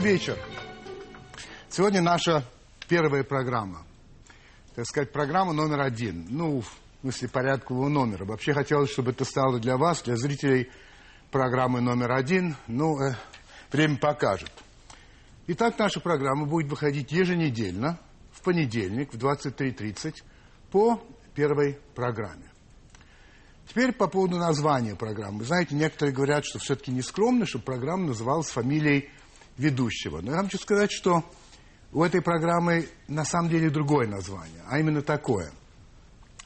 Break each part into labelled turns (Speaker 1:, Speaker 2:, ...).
Speaker 1: Добрый вечер. Сегодня наша первая программа. Так сказать, программа номер один. Ну, в смысле порядкового номера. Вообще хотелось, чтобы это стало для вас, для зрителей программы номер один. Ну, э, время покажет. Итак, наша программа будет выходить еженедельно, в понедельник в 23.30 по первой программе. Теперь по поводу названия программы. Знаете, некоторые говорят, что все-таки не скромно, чтобы программа называлась фамилией ведущего. Но я хочу сказать, что у этой программы на самом деле другое название, а именно такое.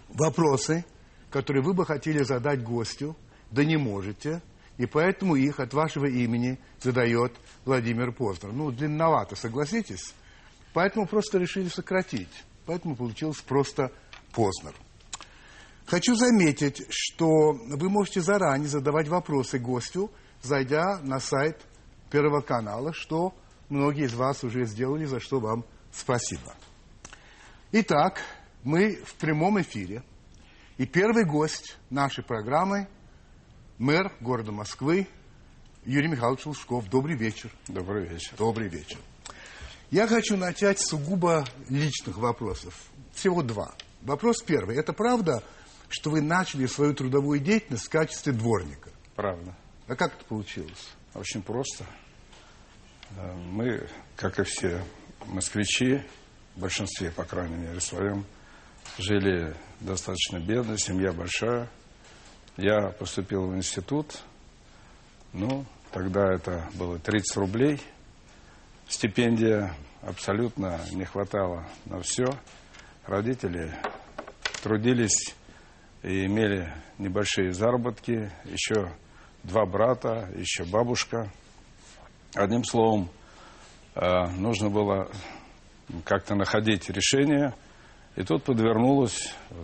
Speaker 1: Вопросы, которые вы бы хотели задать гостю, да не можете, и поэтому их от вашего имени задает Владимир Познер. Ну, длинновато, согласитесь? Поэтому просто решили сократить. Поэтому получилось просто Познер. Хочу заметить, что вы можете заранее задавать вопросы гостю, зайдя на сайт Первого канала, что многие из вас уже сделали, за что вам спасибо. Итак, мы в прямом эфире. И первый гость нашей программы – мэр города Москвы Юрий Михайлович Лужков. Добрый вечер.
Speaker 2: Добрый вечер.
Speaker 1: Добрый вечер. Я хочу начать с сугубо личных вопросов. Всего два. Вопрос первый. Это правда, что вы начали свою трудовую деятельность в качестве дворника?
Speaker 2: Правда.
Speaker 1: А как это получилось?
Speaker 2: Очень просто. Мы, как и все москвичи, в большинстве, по крайней мере, своем, жили достаточно бедно, семья большая. Я поступил в институт, ну, тогда это было 30 рублей. Стипендия абсолютно не хватало на все. Родители трудились и имели небольшие заработки, еще два брата, еще бабушка. Одним словом, э, нужно было как-то находить решение. И тут подвернулось э,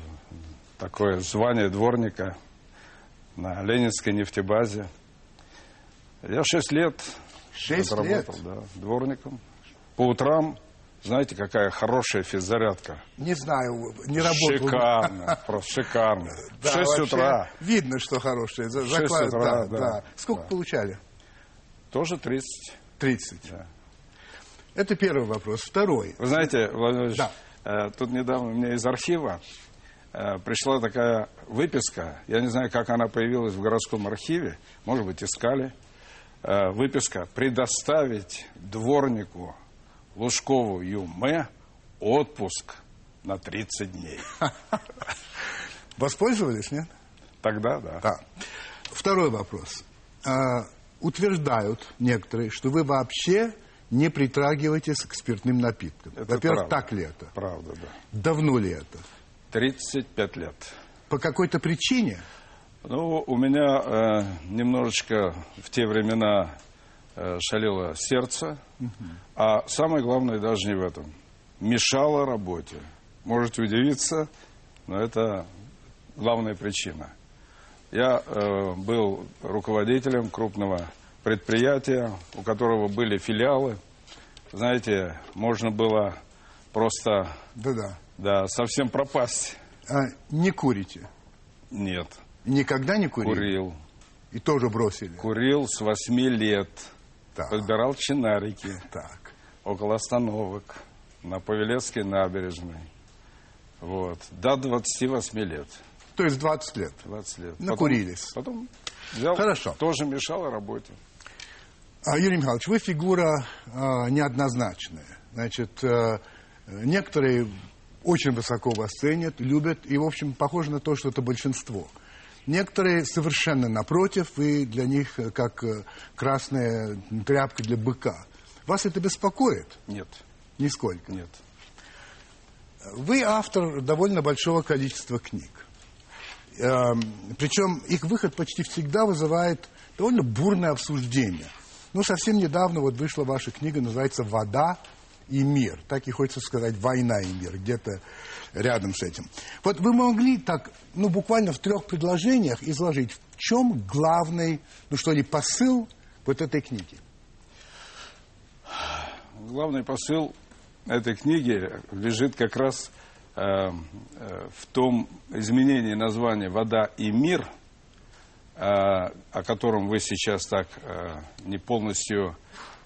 Speaker 2: такое звание дворника на Ленинской нефтебазе. Я шесть лет
Speaker 1: Шесть
Speaker 2: работал
Speaker 1: лет?
Speaker 2: Да, дворником. По утрам, знаете, какая хорошая физзарядка.
Speaker 1: Не знаю, не работал.
Speaker 2: Шикарно, просто шикарно. В
Speaker 1: Да,
Speaker 2: 6
Speaker 1: вообще
Speaker 2: утра.
Speaker 1: Видно, что хорошее. За-
Speaker 2: В шесть
Speaker 1: заклад-
Speaker 2: утра,
Speaker 1: да. Сколько получали?
Speaker 2: Тоже 30.
Speaker 1: 30.
Speaker 2: Да.
Speaker 1: Это первый вопрос. Второй.
Speaker 2: Вы знаете, Владимир Владимирович, э, тут недавно мне из архива э, пришла такая выписка. Я не знаю, как она появилась в городском архиве. Может быть, искали. Э, выписка «Предоставить дворнику Лужкову Юме отпуск на 30 дней».
Speaker 1: Воспользовались, нет?
Speaker 2: Тогда, да.
Speaker 1: Да. Второй вопрос. А, утверждают некоторые, что вы вообще не притрагиваетесь к спиртным напиткам. Во-первых, так ли это?
Speaker 2: Правда, да.
Speaker 1: Давно ли это?
Speaker 2: 35 лет.
Speaker 1: По какой-то причине?
Speaker 2: Ну, у меня э, немножечко в те времена э, шалило сердце, а самое главное даже не в этом. Мешало работе. Можете удивиться, но это главная причина. Я э, был руководителем крупного предприятия, у которого были филиалы. Знаете, можно было просто
Speaker 1: Да-да.
Speaker 2: да, совсем пропасть.
Speaker 1: А, не курите?
Speaker 2: Нет,
Speaker 1: Никогда не курили?
Speaker 2: курил.
Speaker 1: И тоже бросили?
Speaker 2: Курил с 8 лет.
Speaker 1: Так,
Speaker 2: Подбирал чинарики
Speaker 1: так.
Speaker 2: около остановок на Павелецкой набережной. Вот. До 28 лет.
Speaker 1: То есть 20 лет.
Speaker 2: 20 лет. Потом-
Speaker 1: Накурились.
Speaker 2: Потом, взял,
Speaker 1: Хорошо.
Speaker 2: тоже мешало работе.
Speaker 1: А, Юрий Михайлович, вы фигура а, неоднозначная. Значит, а, некоторые очень высоко вас ценят, любят, и, в общем, похоже на то, что это большинство. Некоторые совершенно напротив, вы для них э, как э, красная тряпка для быка. Вас это беспокоит?
Speaker 2: Нет,
Speaker 1: Нисколько.
Speaker 2: нет.
Speaker 1: Вы автор довольно большого количества книг. Эм, Причем их выход почти всегда вызывает довольно бурное обсуждение. Ну, совсем недавно вот вышла ваша книга, называется «Вода и мир». Так и хочется сказать «Война и мир», где-то рядом с этим. Вот вы могли так, ну, буквально в трех предложениях изложить, в чем главный, ну, что ли, посыл вот этой книги?
Speaker 2: Главный посыл этой книги лежит как раз э, э, в том изменении названия «Вода и мир», э, о котором вы сейчас так э, не полностью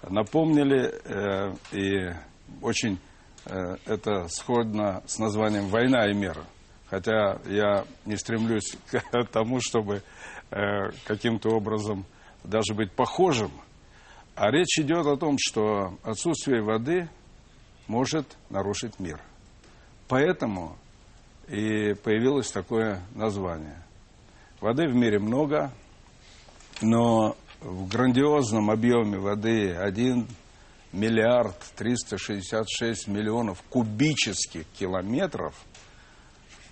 Speaker 2: напомнили, э, и очень э, это сходно с названием «Война и мир». Хотя я не стремлюсь к тому, чтобы э, каким-то образом даже быть похожим. А речь идет о том, что отсутствие воды может нарушить мир. Поэтому и появилось такое название. Воды в мире много, но в грандиозном объеме воды 1 миллиард 366 миллионов кубических километров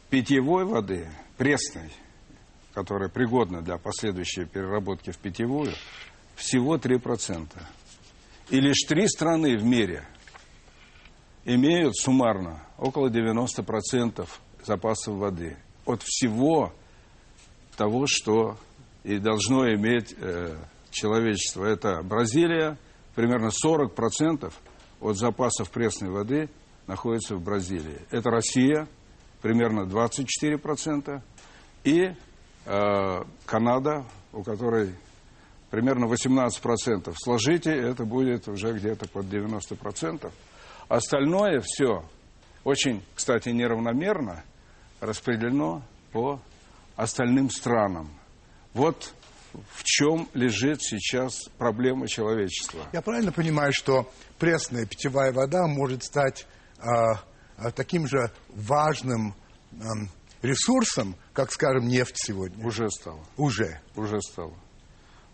Speaker 2: питьевой воды, пресной, которая пригодна для последующей переработки в питьевую, всего 3%. И лишь три страны в мире имеют суммарно около 90% запасов воды от всего того, что и должно иметь э, человечество. Это Бразилия, примерно 40% от запасов пресной воды находится в Бразилии. Это Россия, примерно 24%, и э, Канада, у которой примерно 18%. Сложите, это будет уже где-то под 90%. Остальное все очень, кстати, неравномерно распределено по остальным странам. Вот в чем лежит сейчас проблема человечества.
Speaker 1: Я правильно понимаю, что пресная питьевая вода может стать э, таким же важным э, ресурсом, как, скажем, нефть сегодня?
Speaker 2: Уже стало.
Speaker 1: Уже?
Speaker 2: Уже стало.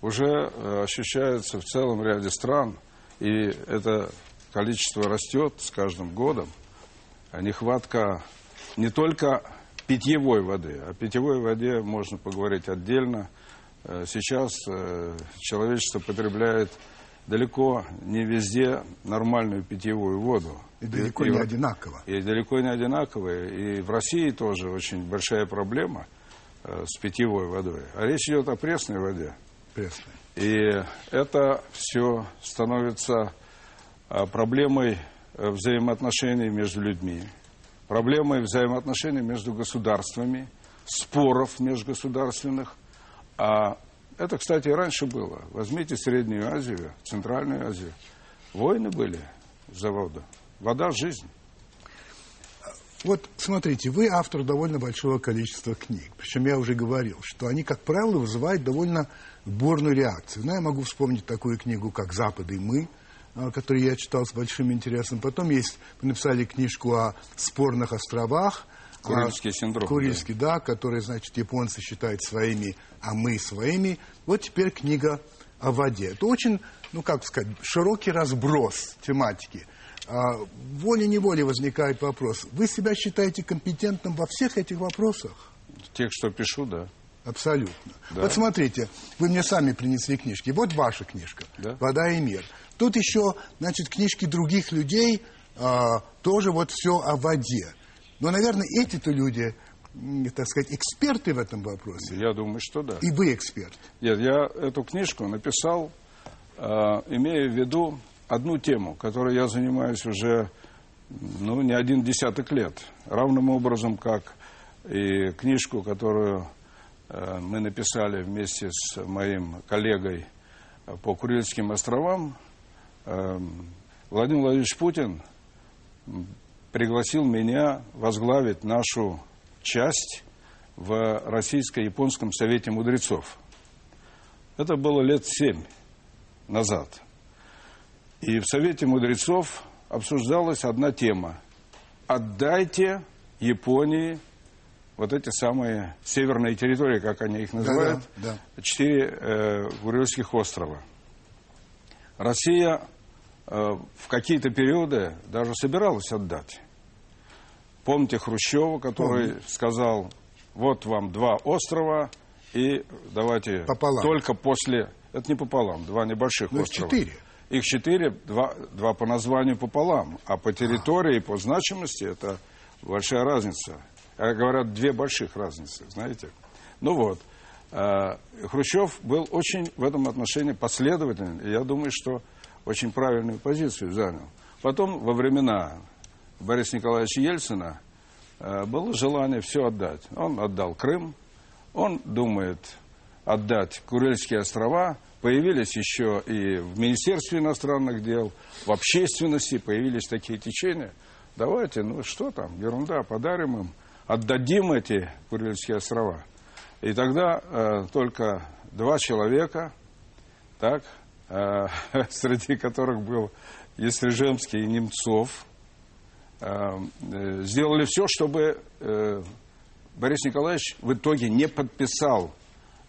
Speaker 2: Уже э, ощущается в целом ряде стран, и это количество растет с каждым годом, а нехватка не только питьевой воды. О питьевой воде можно поговорить отдельно. Э, сейчас э, человечество потребляет далеко не везде нормальную питьевую воду.
Speaker 1: И далеко и, не и, одинаково.
Speaker 2: И далеко не одинаково. И в России тоже очень большая проблема э, с питьевой водой. А речь идет о пресной воде.
Speaker 1: Пресной.
Speaker 2: И это все становится проблемой взаимоотношений между людьми проблемой взаимоотношений между государствами, споров межгосударственных. А это, кстати, и раньше было. Возьмите Среднюю Азию, Центральную Азию. Войны были за воду. Вода – жизнь.
Speaker 1: Вот смотрите, вы автор довольно большого количества книг. Причем я уже говорил, что они, как правило, вызывают довольно бурную реакцию. Но я могу вспомнить такую книгу, как «Запад и мы», а, который я читал с большим интересом. Потом есть, вы написали книжку о спорных островах.
Speaker 2: Курильский синдром.
Speaker 1: Курильский, да. да, который, значит, японцы считают своими, а мы своими. Вот теперь книга о воде. Это очень, ну, как сказать, широкий разброс тематики. А, волей-неволей возникает вопрос. Вы себя считаете компетентным во всех этих вопросах?
Speaker 2: Тех, что пишу, да.
Speaker 1: Абсолютно. Да. Вот смотрите, вы мне сами принесли книжки. Вот ваша книжка
Speaker 2: да.
Speaker 1: «Вода и мир». Тут еще, значит, книжки других людей, а, тоже вот все о воде. Но, наверное, эти-то люди, так сказать, эксперты в этом вопросе.
Speaker 2: Я думаю, что да.
Speaker 1: И вы эксперт.
Speaker 2: Нет, я эту книжку написал, э, имея в виду одну тему, которой я занимаюсь уже ну, не один десяток лет. Равным образом, как и книжку, которую э, мы написали вместе с моим коллегой по Курильским островам, Эм, Владимир Владимирович Путин пригласил меня возглавить нашу часть в Российско-Японском Совете Мудрецов. Это было лет семь назад. И в Совете Мудрецов обсуждалась одна тема. Отдайте Японии вот эти самые северные территории, как они их называют,
Speaker 1: да,
Speaker 2: да. четыре э, Курильских острова. Россия в какие-то периоды даже собиралась отдать. Помните Хрущева, который Помню. сказал, вот вам два острова, и давайте
Speaker 1: пополам.
Speaker 2: только после... Это не пополам, два небольших
Speaker 1: Но
Speaker 2: острова.
Speaker 1: четыре.
Speaker 2: Их четыре, два, два по названию пополам, а по территории и по значимости это большая разница. А говорят, две больших разницы, знаете. Ну вот. Э, Хрущев был очень в этом отношении последователен, и я думаю, что очень правильную позицию занял. Потом, во времена Бориса Николаевича Ельцина, э, было желание все отдать. Он отдал Крым, он думает отдать Курильские острова, появились еще и в Министерстве иностранных дел, в общественности появились такие течения. Давайте, ну что там, ерунда, подарим им, отдадим эти Курильские острова. И тогда э, только два человека, так, среди которых был Естрижемский и Немцов, э, э, сделали все, чтобы э, Борис Николаевич в итоге не подписал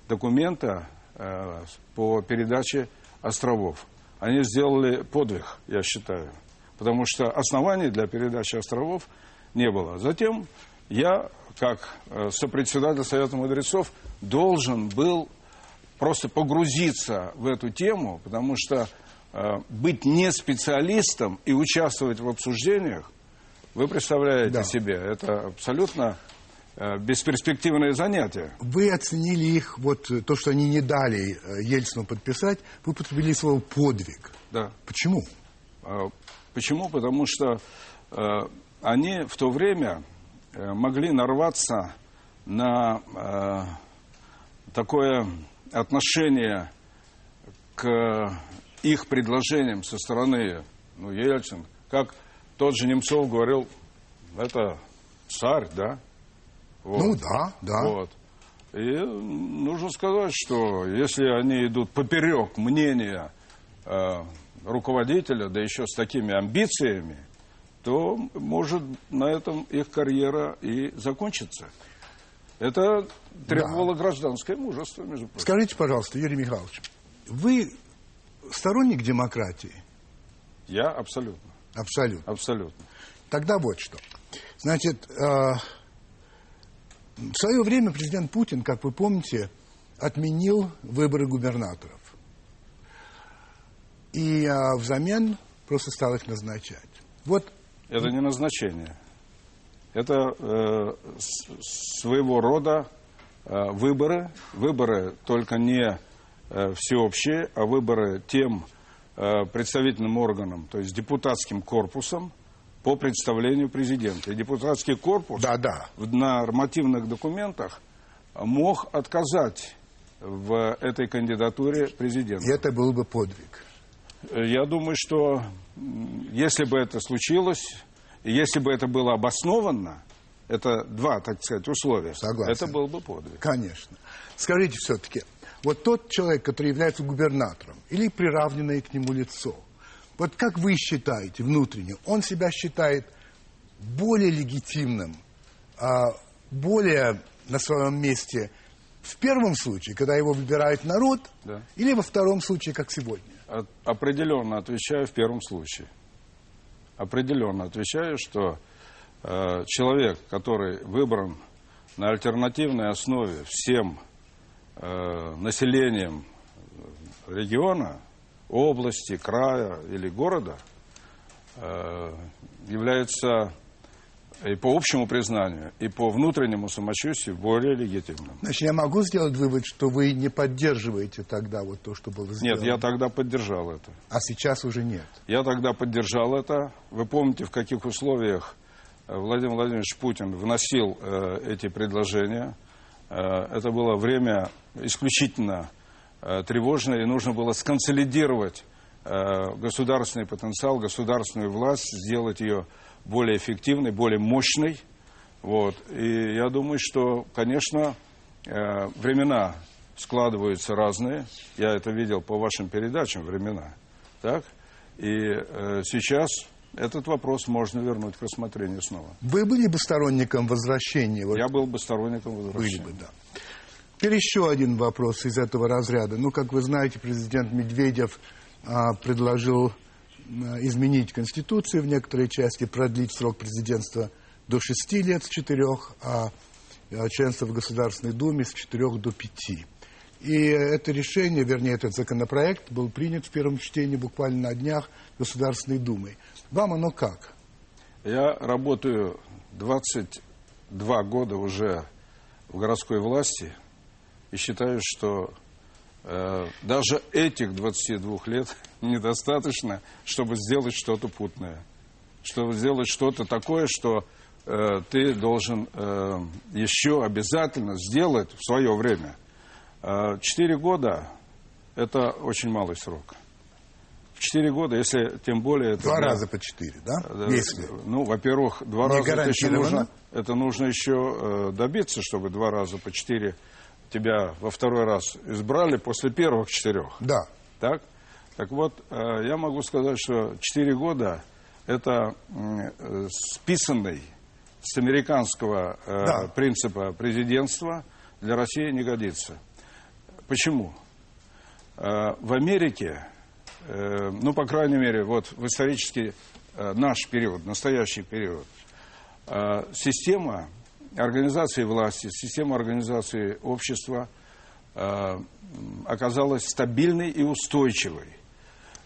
Speaker 2: документа э, по передаче островов. Они сделали подвиг, я считаю, потому что оснований для передачи островов не было. Затем я, как э, сопредседатель Совета мудрецов, должен был просто погрузиться в эту тему, потому что э, быть не специалистом и участвовать в обсуждениях, вы представляете
Speaker 1: Да.
Speaker 2: себе, это абсолютно э, бесперспективное занятие.
Speaker 1: Вы оценили их, вот э, то, что они не дали э, Ельцину подписать, вы потребили слово «подвиг».
Speaker 2: Да.
Speaker 1: Почему?
Speaker 2: А, Почему? Потому что э, они в то время э, могли нарваться на э, такое отношение к их предложениям со стороны ну, Ельцин, как тот же Немцов говорил, это царь, да? Вот.
Speaker 1: Ну да, да.
Speaker 2: Вот. И нужно сказать, что если они идут поперек мнения э, руководителя, да еще с такими амбициями, то может на этом их карьера и закончится. Это требовало гражданское мужество, между прочим.
Speaker 1: Скажите, пожалуйста, Юрий Михайлович, вы сторонник демократии?
Speaker 2: Я абсолютно,
Speaker 1: Абсолютно.
Speaker 2: абсолютно.
Speaker 1: Тогда вот что. Значит, э, в свое время президент Путин, как вы помните, отменил выборы губернаторов. И э, взамен просто стал их назначать. Вот
Speaker 2: Это не назначение. Это э, своего рода э, выборы. Выборы только не э, всеобщие, а выборы тем э, представительным органам, то есть депутатским корпусом по представлению президента. И депутатский корпус
Speaker 1: Да, да.
Speaker 2: в нормативных документах мог отказать в этой кандидатуре президента.
Speaker 1: и это был бы подвиг.
Speaker 2: Я думаю, что если бы это случилось, и если бы это было обоснованно, это два, так сказать, условия.
Speaker 1: Согласен.
Speaker 2: Это был бы подвиг.
Speaker 1: Конечно. Скажите все-таки, вот тот человек, который является губернатором, или приравненное к нему лицо, вот как вы считаете внутренне, он себя считает более легитимным, а, более на своем месте в первом случае, когда его выбирает народ,
Speaker 2: Да.
Speaker 1: или во втором случае, как сегодня?
Speaker 2: Определенно отвечаю в первом случае. Определенно отвечаю, что э, человек, который выбран на альтернативной основе всем э, населением региона, области, края или города, э, является и по общему признанию, и по внутреннему самочувствию более легитимным.
Speaker 1: Значит, я могу сделать вывод, что вы не поддерживаете тогда вот то, что было сделано?
Speaker 2: Нет, я тогда поддержал это.
Speaker 1: А сейчас уже нет.
Speaker 2: Я тогда поддержал это. Вы помните, в каких условиях э, Владимир Владимирович Путин вносил э, эти предложения. Э, это было время исключительно э, тревожное, и нужно было сконсолидировать э, государственный потенциал, государственную власть, сделать ее более эффективной, более мощной. Вот. И я думаю, что, конечно, э, времена складываются разные. Я это видел по вашим передачам времена. Так? И э, сейчас этот вопрос можно вернуть к рассмотрению снова.
Speaker 1: Вы были бы сторонником возвращения? вот
Speaker 2: Я был бы сторонником
Speaker 1: Были
Speaker 2: возвращения.
Speaker 1: бы, да. Теперь еще один вопрос из этого разряда. Ну, как вы знаете, президент Медведев а, предложил изменить Конституцию в некоторой части, продлить срок президентства до шести лет с четырех, а а, членство в Государственной Думе с четырех до пяти. И это решение, вернее, этот законопроект был принят в первом чтении буквально на днях Государственной Думой. Вам оно как?
Speaker 2: Я работаю 22 года уже в городской власти и считаю, что э, даже этих 22 лет недостаточно, чтобы сделать что-то путное. Чтобы сделать что-то такое, что э, ты должен э, еще обязательно сделать в свое время. Э, четыре года – это очень малый срок. В четыре года, если тем более...
Speaker 1: Два
Speaker 2: это,
Speaker 1: раза по четыре, да?
Speaker 2: Если. Ну, во-первых, два
Speaker 1: Не
Speaker 2: раза это еще нужно, это нужно еще э, добиться, чтобы два раза по четыре тебя во второй раз избрали после первых четырех.
Speaker 1: Да.
Speaker 2: Так? Так вот, э, я могу сказать, что 4 года это э, списанный с американского э,
Speaker 1: Да.
Speaker 2: принципа президентства для России не годится. Почему? В Америке, ну, по крайней мере, вот в исторический наш период, настоящий период, система организации власти, система организации общества э, оказалась стабильной и устойчивой.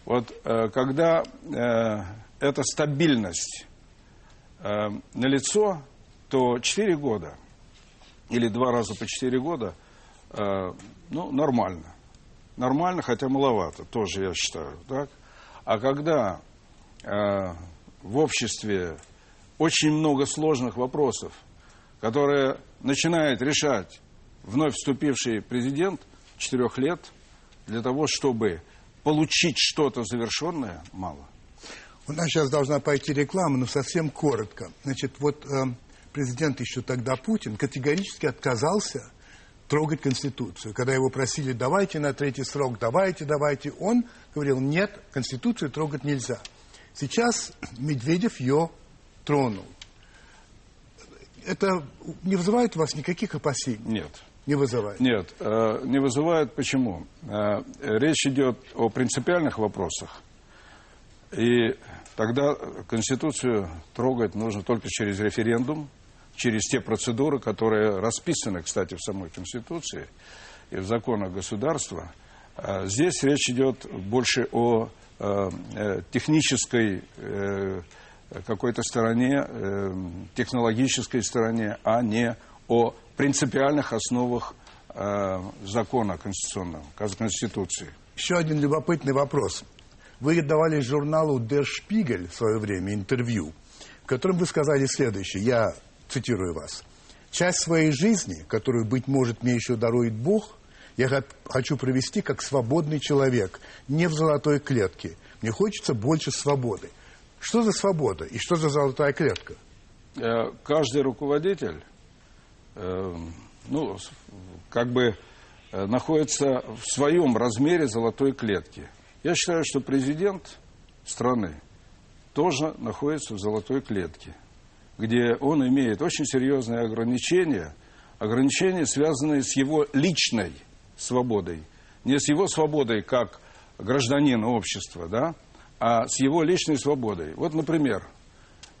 Speaker 2: Вот э, когда э, эта стабильность э, налицо, то 4 года или два раза по 4 года, ну, нормально. Нормально, хотя маловато, тоже я считаю. Так? А когда в обществе очень много сложных вопросов, которые начинает решать вновь вступивший президент четырех лет для того, чтобы получить что-то завершенное, мало.
Speaker 1: У нас сейчас должна пойти реклама, но совсем коротко. Значит, вот э, президент еще тогда Путин категорически отказался трогать Конституцию. Когда его просили, давайте на третий срок, давайте, давайте, он говорил, нет, Конституцию трогать нельзя. Сейчас Медведев ее тронул. Это не вызывает у вас никаких опасений?
Speaker 2: Нет.
Speaker 1: Не вызывает.
Speaker 2: Нет, э, не вызывает. Почему? Э, Речь идет о принципиальных вопросах. И тогда Конституцию трогать нужно только через референдум, через те процедуры, которые расписаны, кстати, в самой Конституции и в законах государства. А Здесь речь идет больше о э, э, технической э, какой-то стороне, э, технологической стороне, а не о принципиальных основах э, закона конституционного, Конституции.
Speaker 1: Еще один любопытный вопрос. Вы давали журналу Der Spiegel в свое время интервью, в котором вы сказали следующее, я цитирую вас. «Часть своей жизни, которую, быть может, мне еще дарует Бог, я хочу провести как свободный человек, не в золотой клетке. Мне хочется больше свободы». Что за свобода и что за золотая клетка?
Speaker 2: Э, каждый руководитель, э, ну, как бы э, находится в своем размере золотой клетки. Я считаю, что президент страны тоже находится в золотой клетке, где он имеет очень серьезные ограничения, ограничения, связанные с его личной свободой, не с его свободой как гражданина общества, да, а с его личной свободой. Вот, например,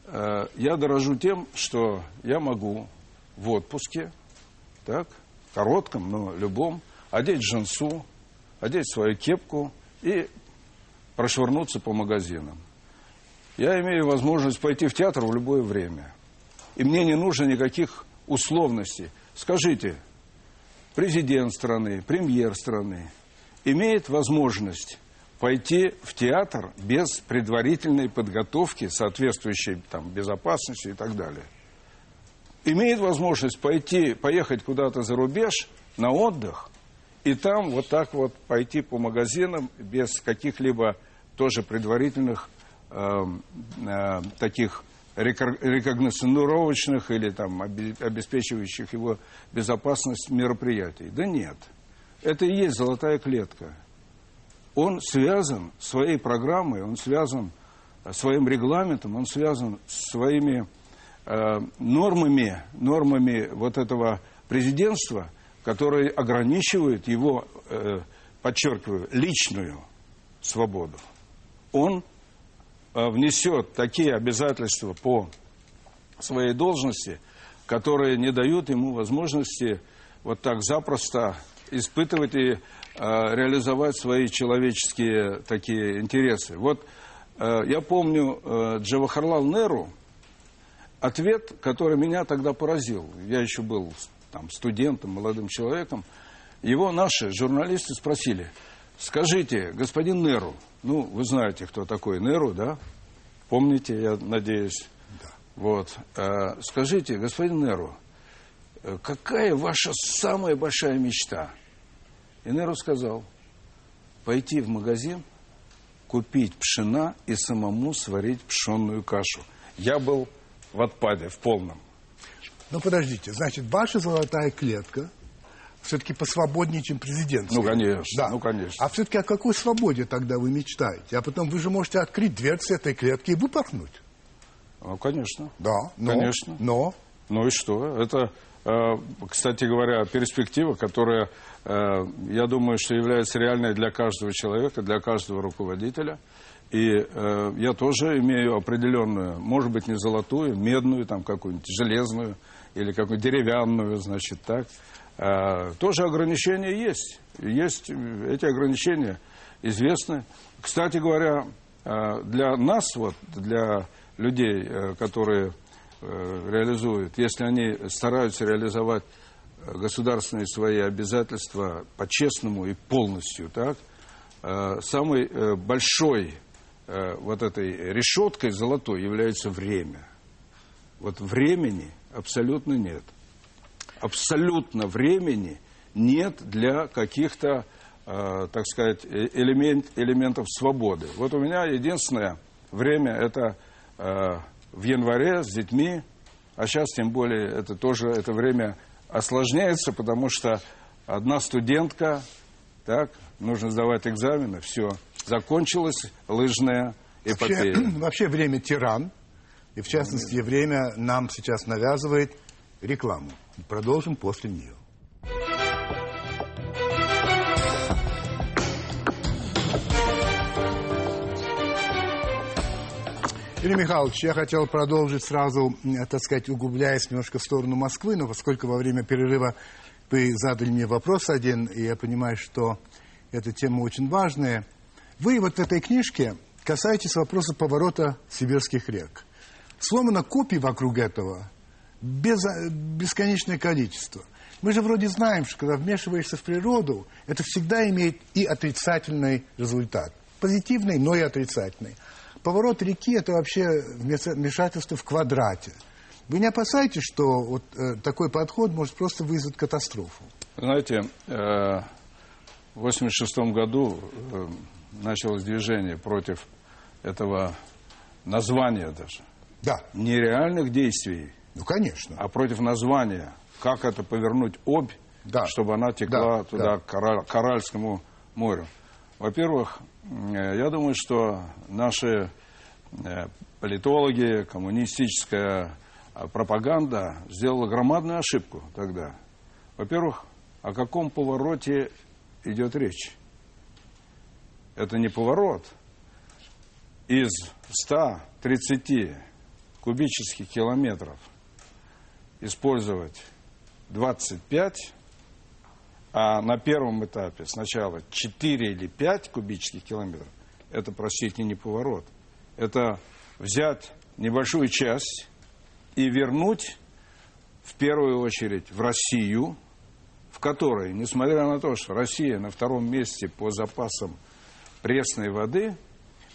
Speaker 2: Э, я дорожу тем, что я могу в отпуске, так, коротком, но любом, одеть джинсу, одеть свою кепку и прошвырнуться по магазинам. Я имею возможность пойти в театр в любое время. И мне не нужно никаких условностей. Скажите, президент страны, премьер страны имеет возможность пойти в театр без предварительной подготовки, соответствующей там, безопасности и так далее. Имеет возможность пойти, поехать куда-то за рубеж на отдых, и там вот так вот пойти по магазинам без каких-либо тоже предварительных эм, э, таких рекогносцировочных или там обе- обеспечивающих его безопасность мероприятий. Да нет. Это и есть золотая клетка он связан своей программой, он связан э, своим регламентом, он связан своими э, нормами, нормами вот этого президентства, которые ограничивают его, э, подчеркиваю, личную свободу. Он э, внесет такие обязательства по своей должности, которые не дают ему возможности вот так запросто испытывать и реализовать свои человеческие такие интересы. Вот э, я помню э, Джавахарлал Неру, ответ, который меня тогда поразил. Я еще был там, студентом, молодым человеком. Его наши журналисты спросили, скажите, господин Неру, ну, вы знаете, кто такой Неру, да? Помните, я надеюсь?
Speaker 1: Да.
Speaker 2: Вот. Э, скажите, господин Неру, э, какая ваша самая большая мечта? Энеру сказал, пойти в магазин, купить пшена и самому сварить пшенную кашу. Я был в отпаде, в полном.
Speaker 1: Ну, подождите, значит, ваша золотая клетка все-таки посвободнее, чем президентская.
Speaker 2: Ну, конечно,
Speaker 1: Да.
Speaker 2: ну, конечно.
Speaker 1: А все-таки о какой свободе тогда вы мечтаете? А потом вы же можете открыть дверцы этой клетки и выпорхнуть.
Speaker 2: Ну, конечно.
Speaker 1: Да, но,
Speaker 2: Конечно.
Speaker 1: Но,
Speaker 2: Ну и что? Это, кстати говоря, перспектива, которая, э, я думаю, что является реальной для каждого человека, для каждого руководителя. И э, я тоже имею определенную, может быть, не золотую, медную, там какую-нибудь железную или какую-нибудь деревянную, значит, так. Э, тоже ограничения есть. Есть э, эти ограничения известны. Кстати говоря, э, для нас, вот, для людей, э, которые э, реализуют, если они стараются реализовать э, государственные свои обязательства по-честному и полностью, так, э, самой э, большой э, вот этой решеткой золотой является время. Вот времени абсолютно нет. Абсолютно времени нет для каких-то, э, так сказать, э- элемент, элементов свободы. Вот у меня единственное время это э, в январе с детьми, а сейчас тем более это тоже это время осложняется, потому что одна студентка, так, нужно сдавать экзамены, все, закончилась лыжная
Speaker 1: вообще,
Speaker 2: эпопея.
Speaker 1: вообще время тиран. И в частности, время нам сейчас навязывает рекламу. Продолжим после нее. Юрий Михайлович, я хотел продолжить сразу, так сказать, углубляясь немножко в сторону Москвы, но поскольку во время перерыва вы задали мне вопрос один, и я понимаю, что эта тема очень важная. Вы вот в этой книжке касаетесь вопроса поворота сибирских рек. Сломано копий вокруг этого без, бесконечное количество. Мы же вроде знаем, что когда вмешиваешься в природу, это всегда имеет и отрицательный результат. Позитивный, но и отрицательный. Поворот реки – это вообще вмешательство в квадрате. Вы не опасаетесь, что вот э, такой подход может просто вызвать катастрофу?
Speaker 2: Знаете, э, в 1986 году э, началось движение против этого названия даже.
Speaker 1: Да,
Speaker 2: Не реальных действий,
Speaker 1: ну конечно.
Speaker 2: а против названия. Как это повернуть обь,
Speaker 1: Да.
Speaker 2: чтобы она текла
Speaker 1: Да,
Speaker 2: туда,
Speaker 1: да.
Speaker 2: к Ара- к Аральскому морю. Во-первых, э, я думаю, что наши э, политологи, коммунистическая э, пропаганда сделала громадную ошибку тогда. Во-первых, о каком повороте идет речь? Это не поворот. Из 130 кубических километров использовать 25, а на первом этапе сначала 4 или 5 кубических километров, это, простите, не поворот. Это взять небольшую часть и вернуть в первую очередь в Россию, в которой, несмотря на то, что Россия на втором месте по запасам пресной воды,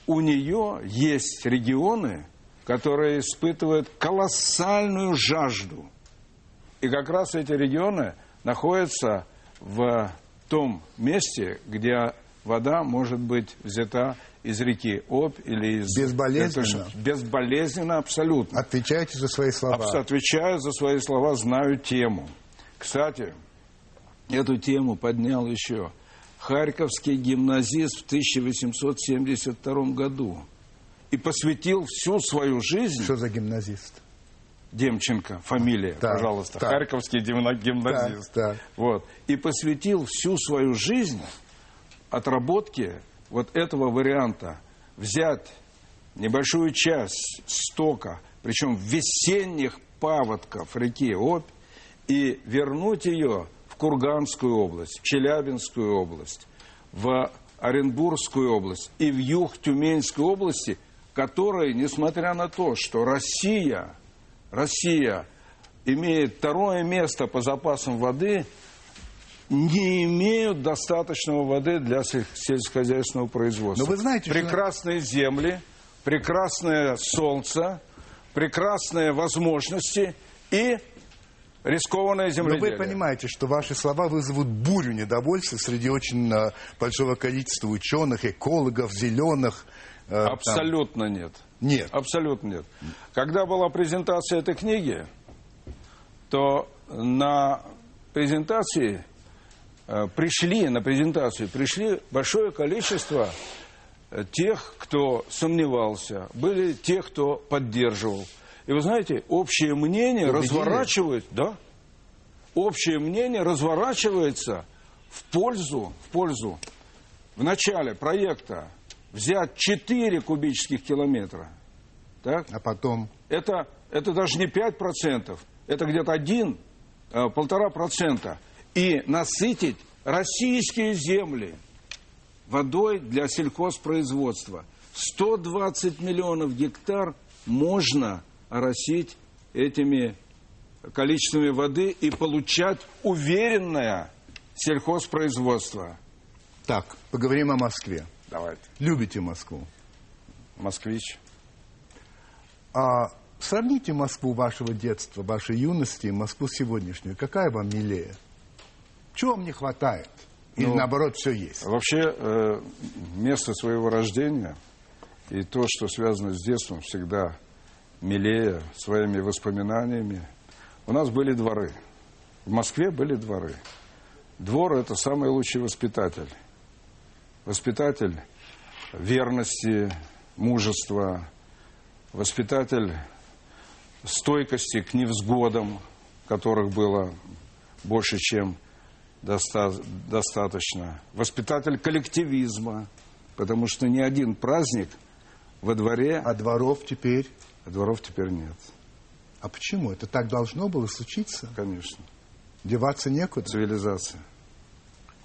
Speaker 2: у нее есть регионы, которые испытывают колоссальную жажду. И как раз эти регионы находятся в том месте, где вода может быть взята из реки Обь или из...
Speaker 1: Безболезненно?
Speaker 2: Это безболезненно абсолютно.
Speaker 1: Отвечайте за свои слова.
Speaker 2: Отвечаю за свои слова, знаю тему. Кстати, эту тему поднял еще харьковский гимназист в 1872 году и посвятил всю свою жизнь
Speaker 1: Что за гимназист?
Speaker 2: Демченко, фамилия,
Speaker 1: Так,
Speaker 2: пожалуйста,
Speaker 1: так.
Speaker 2: харьковский гимна- гимназист.
Speaker 1: Так, так.
Speaker 2: Вот. И посвятил всю свою жизнь отработке вот этого варианта. Взять небольшую часть стока, причем весенних паводков реки Обь, и вернуть ее в Курганскую область, в Челябинскую область, в Оренбургскую область и в юг Тюменской области, которые, несмотря на то, что Россия, Россия имеет второе место по запасам воды, не имеют достаточного воды для сельс- сельскохозяйственного производства.
Speaker 1: Но вы знаете, что-
Speaker 2: прекрасные земли, прекрасное солнце, прекрасные возможности и рискованное
Speaker 1: Но
Speaker 2: земледелие.
Speaker 1: вы понимаете, что ваши слова вызовут бурю недовольства среди очень э, большого количества ученых, экологов, зеленых. э, там.
Speaker 2: Абсолютно нет.
Speaker 1: Нет.
Speaker 2: Абсолютно нет. Когда была презентация этой книги, то на презентации э, пришли, на презентацию пришли большое количество э, тех, кто сомневался, были те, кто поддерживал. И вы знаете, общее мнение
Speaker 1: Убедили?
Speaker 2: разворачивает, да, общее мнение разворачивается в пользу, в пользу в начале проекта взять 4 кубических километра, так,
Speaker 1: А потом
Speaker 2: это, это даже не 5%, это где-то 1, э, полтора процента. И насытить российские земли водой для сельхозпроизводства. 120 миллионов гектар можно оросить этими количествами воды и получать уверенное сельхозпроизводство.
Speaker 1: так, поговорим о Москве.
Speaker 2: Давайте.
Speaker 1: Любите Москву?
Speaker 2: Москвич.
Speaker 1: А сравните Москву вашего детства, вашей юности и Москву сегодняшнюю. Какая вам милее? Чего вам не хватает? Или
Speaker 2: Ну,
Speaker 1: наоборот все есть?
Speaker 2: Вообще, э, место своего рождения и то, что связано с детством, всегда милее своими воспоминаниями. У нас были дворы. В Москве были дворы. Двор – это самый лучший воспитатель. Воспитатель верности, мужества, воспитатель стойкости к невзгодам, которых было больше, чем доста- достаточно. Воспитатель коллективизма, потому что ни один праздник во дворе,
Speaker 1: А дворов теперь?
Speaker 2: а дворов теперь нет,
Speaker 1: А почему? Это так должно было случиться?
Speaker 2: конечно.
Speaker 1: Деваться некуда?
Speaker 2: Цивилизация.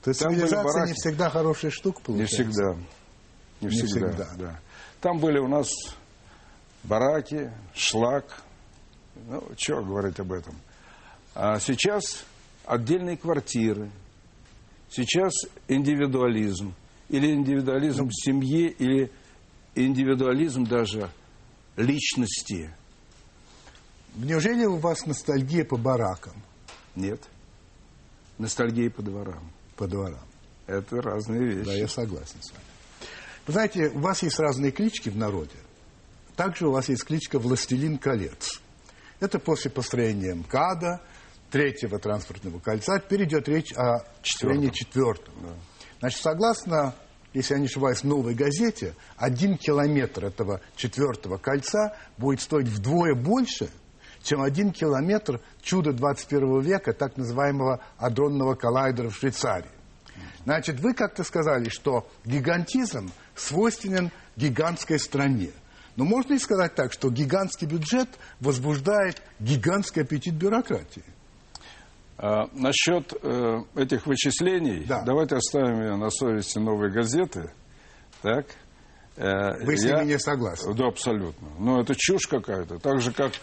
Speaker 1: То есть
Speaker 2: Там
Speaker 1: цивилизация не всегда хорошая штука
Speaker 2: Не
Speaker 1: получается?
Speaker 2: всегда. Не
Speaker 1: Не
Speaker 2: всегда,
Speaker 1: всегда.
Speaker 2: да. Там были у нас бараки, шлак. Ну, что говорить об этом. А сейчас отдельные квартиры. Сейчас индивидуализм. Или индивидуализм в семье, или индивидуализм даже личности.
Speaker 1: Неужели у вас ностальгия по баракам,
Speaker 2: Нет. Ностальгия по дворам.
Speaker 1: По дворам?
Speaker 2: Это разные вещи.
Speaker 1: Да, я согласен с вами. Вы знаете, у вас есть разные клички в народе. Также у вас есть кличка «Властелин колец». Это после построения МКАДа, третьего транспортного кольца. Теперь идет речь о строении четвертого. Значит, согласно, если я не ошибаюсь, новой газете, один километр этого четвертого кольца будет стоить вдвое больше, чем один километр чуда 21 века, так называемого адронного коллайдера в Швейцарии. Значит, вы как-то сказали, что гигантизм свойственен гигантской стране. Но можно и сказать так, что гигантский бюджет возбуждает гигантский аппетит бюрократии.
Speaker 2: А, насчет э, этих вычислений,
Speaker 1: Да.
Speaker 2: давайте оставим ее на совести новой газеты. Так? Э,
Speaker 1: Вы с
Speaker 2: я-
Speaker 1: ними не согласны?
Speaker 2: Да, абсолютно. Но это чушь какая-то. Так же, как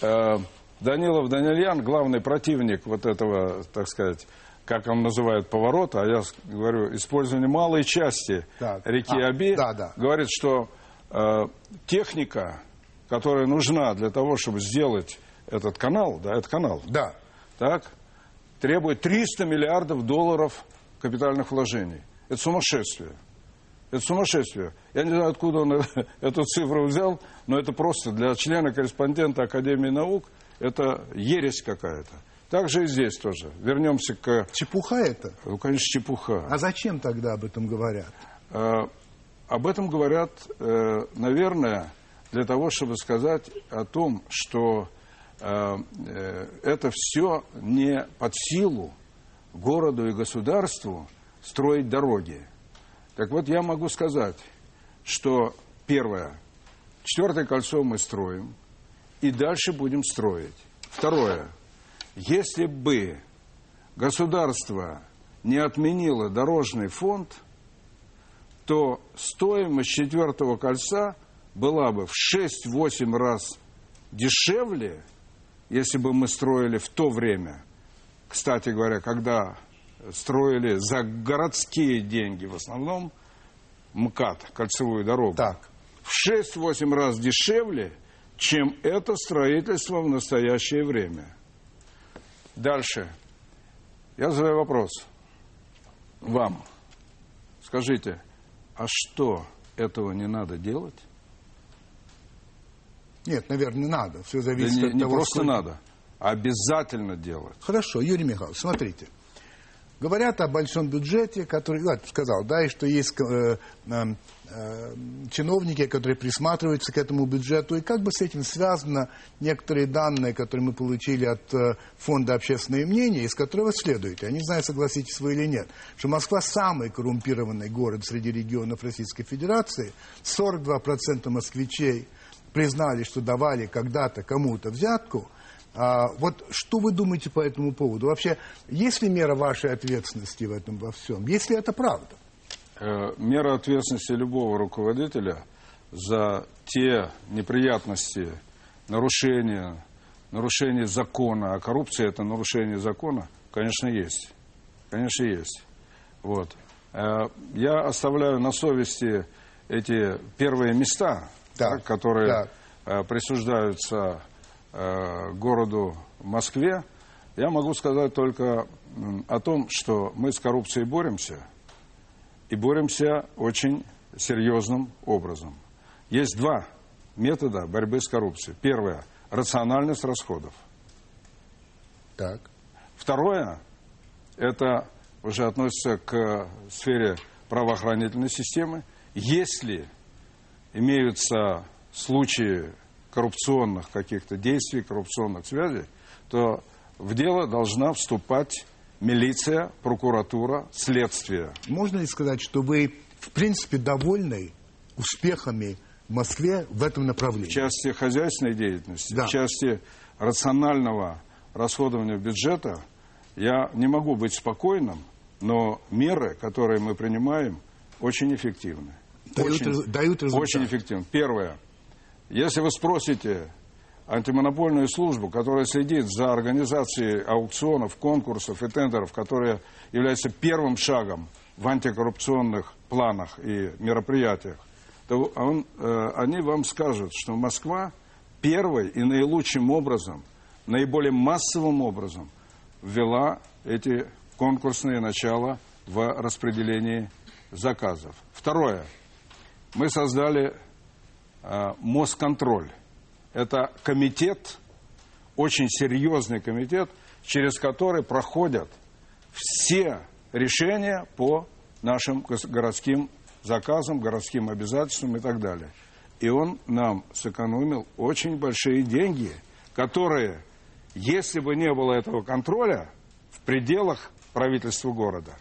Speaker 2: Данилов Данильян, главный противник вот этого, так сказать, как он называет, поворота, а я говорю, использование малой части
Speaker 1: Так.
Speaker 2: реки
Speaker 1: А,
Speaker 2: Оби,
Speaker 1: да, да.
Speaker 2: говорит, что э, техника, которая нужна для того, чтобы сделать этот канал, да, это канал,
Speaker 1: Да.
Speaker 2: так, требует 300 миллиардов долларов капитальных вложений. Это сумасшествие. Это сумасшествие. Я не знаю, откуда он эту цифру взял, но это просто для члена-корреспондента Академии наук это ересь какая-то. Так же и здесь тоже. Вернемся к...
Speaker 1: Чепуха это?
Speaker 2: Ну, конечно, чепуха.
Speaker 1: А зачем тогда об этом говорят?
Speaker 2: Э, об этом говорят, э, наверное, для того, чтобы сказать о том, что э, э, это все не под силу городу и государству строить дороги. Так вот, я могу сказать, что первое, четвертое кольцо мы строим, и дальше будем строить. Второе, если бы государство не отменило дорожный фонд, то стоимость четвертого кольца была бы в 6-8 раз дешевле, если бы мы строили в то время, кстати говоря, когда строили за городские деньги в основном МКАД, кольцевую дорогу,
Speaker 1: Так.
Speaker 2: в 6-8 раз дешевле, чем это строительство в настоящее время. Дальше. Я задаю вопрос вам. Скажите, а что, этого не надо делать?
Speaker 1: Нет, наверное, надо. Все
Speaker 2: Да
Speaker 1: зависит
Speaker 2: не,
Speaker 1: от
Speaker 2: не
Speaker 1: того,
Speaker 2: просто
Speaker 1: сколько-
Speaker 2: надо, а обязательно делать.
Speaker 1: Хорошо, Юрий Михайлович, смотрите. Говорят о большом бюджете, который, я сказал, да, и что есть э, э, э, чиновники, которые присматриваются к этому бюджету, и как бы с этим связано некоторые данные, которые мы получили от э, Фонда общественное мнение, из которого следует, я не знаю, согласитесь вы или нет, что Москва самый коррумпированный город среди регионов Российской Федерации, 42% москвичей признали, что давали когда-то кому-то взятку, а, вот что вы думаете по этому поводу? Вообще, есть ли мера вашей ответственности в этом во всем? Если это правда?
Speaker 2: Э, Мера ответственности любого руководителя за те неприятности, нарушения, нарушение закона, а коррупция это нарушение закона, конечно, есть. Конечно, есть. Вот. Э, Я оставляю на совести эти первые места, да, которые
Speaker 1: так.
Speaker 2: э, присуждаются городу Москве. Я могу сказать только о том, что мы с коррупцией боремся, и боремся очень серьезным образом. Есть два метода борьбы с коррупцией. Первое – рациональность расходов.
Speaker 1: Так.
Speaker 2: Второе – это уже относится к сфере правоохранительной системы. Если имеются случаи коррупционных каких-то действий, коррупционных связей, то в дело должна вступать милиция, прокуратура, следствие.
Speaker 1: Можно ли сказать, что вы, в принципе, довольны успехами в Москве в этом направлении?
Speaker 2: В части хозяйственной деятельности,
Speaker 1: Да.
Speaker 2: в части рационального расходования бюджета я не могу быть спокойным, но меры, которые мы принимаем, очень эффективны.
Speaker 1: Дают
Speaker 2: очень,
Speaker 1: дают результат.
Speaker 2: Очень эффективны. Первое. Если вы спросите антимонопольную службу, которая следит за организацией аукционов, конкурсов и тендеров, которая является первым шагом в антикоррупционных планах и мероприятиях, то он, э, они вам скажут, что Москва первой и наилучшим образом, наиболее массовым образом ввела эти конкурсные начала в распределении заказов. Второе. Мы создали Москонтроль. Это комитет, очень серьезный комитет, через который проходят все решения по нашим городским заказам, городским обязательствам и так далее. И он нам сэкономил очень большие деньги, которые, если бы не было этого контроля, в пределах правительства города,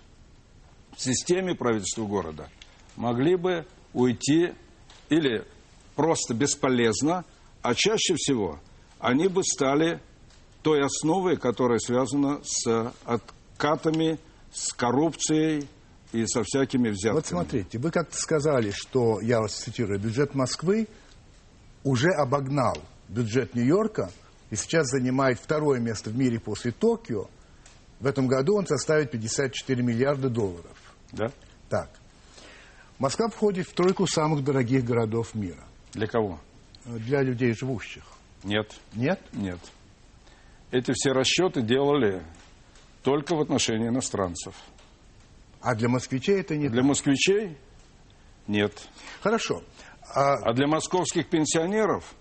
Speaker 2: в системе правительства города, могли бы уйти или просто бесполезно, а чаще всего они бы стали той основой, которая связана с откатами, с коррупцией и со всякими взятками.
Speaker 1: Вот смотрите, вы как-то сказали, что, я вас цитирую, бюджет Москвы уже обогнал бюджет Нью-Йорка и сейчас занимает второе место в мире после Токио. В этом году он составит 54 миллиарда долларов.
Speaker 2: Да?
Speaker 1: Так. Москва входит в тройку самых дорогих городов мира
Speaker 2: Для кого?
Speaker 1: для людей живущих.
Speaker 2: Нет,
Speaker 1: Нет?
Speaker 2: нет. Эти все расчеты делали только в отношении иностранцев.
Speaker 1: А для москвичей это не
Speaker 2: Для москвичей нет.
Speaker 1: Хорошо. А
Speaker 2: А для московских пенсионеров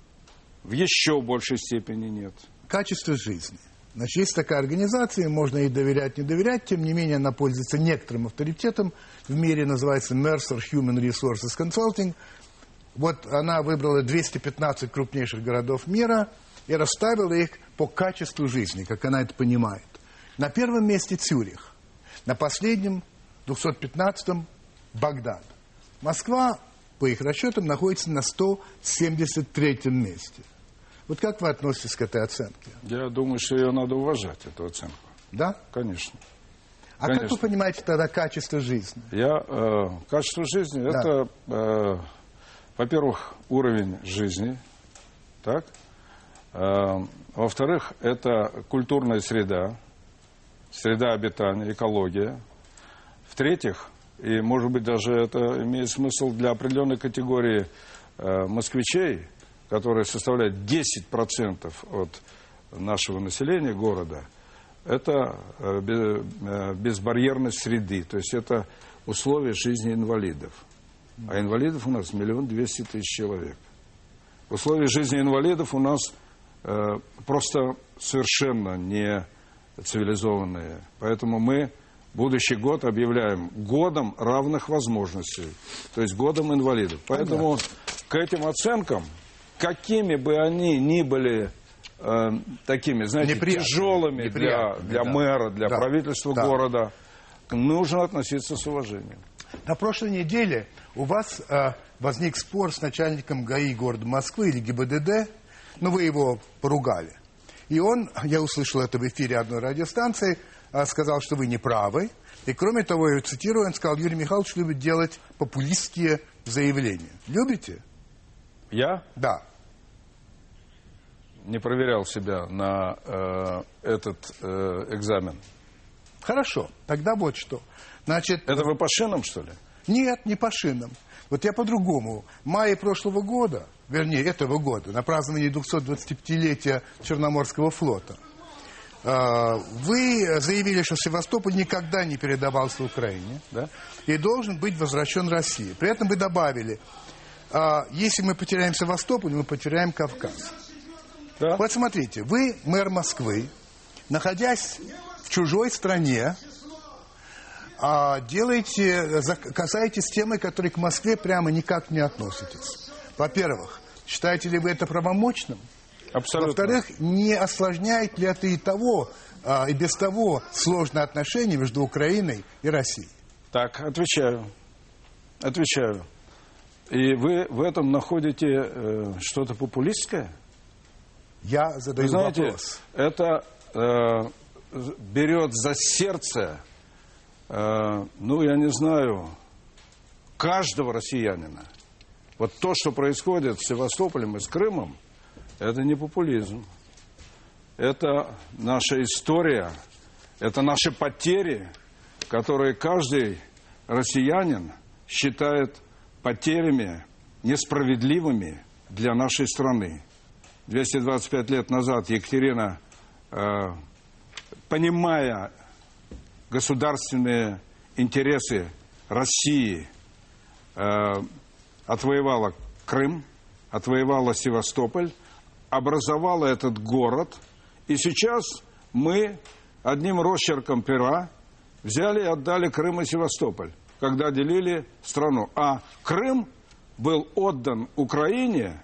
Speaker 2: в еще большей степени нет.
Speaker 1: качество жизни. Значит, есть такая организация, можно ей доверять, не доверять, тем не менее она пользуется некоторым авторитетом. В мире называется Mercer Human Resources Consulting. Вот она выбрала 215 крупнейших городов мира и расставила их по качеству жизни, как она это понимает. На первом месте Цюрих, на последнем, 215-м, Багдад. Москва, по их расчетам, находится на 173-м месте. Вот как вы относитесь к этой оценке?
Speaker 2: Я думаю, что ее надо уважать, эту оценку.
Speaker 1: Да?
Speaker 2: Конечно.
Speaker 1: А как вы
Speaker 2: Конечно.
Speaker 1: понимаете тогда качество жизни?
Speaker 2: Я, э, качество жизни,
Speaker 1: Да.
Speaker 2: это, э, во-первых, уровень жизни, так? Э, во-вторых, это культурная среда, среда обитания, экология. В-третьих, и, может быть, даже это имеет смысл для определенной категории э, москвичей, которые составляют 10% от нашего населения города, это э, бе- безбарьерность среды, то есть это условия жизни инвалидов. А инвалидов у нас миллион двести тысяч человек. Условия жизни инвалидов у нас э, просто совершенно не цивилизованные. Поэтому мы будущий год объявляем годом равных возможностей, то есть годом инвалидов. Поэтому к этим оценкам, какими бы они ни были э, такими, знаете,
Speaker 1: Неприятными.
Speaker 2: тяжелыми для,
Speaker 1: Неприятными,
Speaker 2: для
Speaker 1: да.
Speaker 2: мэра, для
Speaker 1: Да.
Speaker 2: правительства
Speaker 1: Да.
Speaker 2: города, нужно относиться с уважением.
Speaker 1: На прошлой неделе у вас э, возник спор с начальником ГАИ города Москвы или ГИБДД, но вы его поругали. И он, я услышал это в эфире одной радиостанции, э, сказал, что вы не правы. И кроме того, я цитирую, он сказал, Юрий Михайлович любит делать популистские заявления. Любите?
Speaker 2: Я
Speaker 1: Да.
Speaker 2: не проверял себя на э, этот э, экзамен.
Speaker 1: Хорошо, тогда вот что. Значит,
Speaker 2: Это вы по шинам, что ли?
Speaker 1: Нет, не по шинам. Вот я по-другому. В мае прошлого года, вернее, этого года, на праздновании 225-летия Черноморского флота, э, вы заявили, что Севастополь никогда не передавался Украине
Speaker 2: Да?
Speaker 1: и должен быть возвращен России. При этом вы добавили, э, если мы потеряем Севастополь, мы потеряем Кавказ.
Speaker 2: Да?
Speaker 1: Вот смотрите, вы мэр Москвы, находясь в чужой стране, а, делаете, зак- касаетесь темы, которые к Москве прямо никак не относитесь. Во-первых, считаете ли вы это правомочным?
Speaker 2: Абсолютно.
Speaker 1: Во-вторых, не осложняет ли это и того, а, и без того сложные отношения между Украиной и Россией?
Speaker 2: Так, отвечаю. Отвечаю. И вы в этом находите э, что-то популистское?
Speaker 1: Я
Speaker 2: Вы
Speaker 1: задаю
Speaker 2: знаете,
Speaker 1: вопрос.
Speaker 2: это э, берет за сердце, э, ну, я не знаю, каждого россиянина. Вот то, что происходит с Севастополем и с Крымом, это не популизм. Это наша история, это наши потери, которые каждый россиянин считает потерями несправедливыми для нашей страны. 225 лет назад Екатерина, э, понимая государственные интересы России, э, отвоевала Крым, отвоевала Севастополь, образовала этот город, и сейчас мы одним росчерком пера взяли и отдали Крым и Севастополь, когда делили страну. А Крым был отдан Украине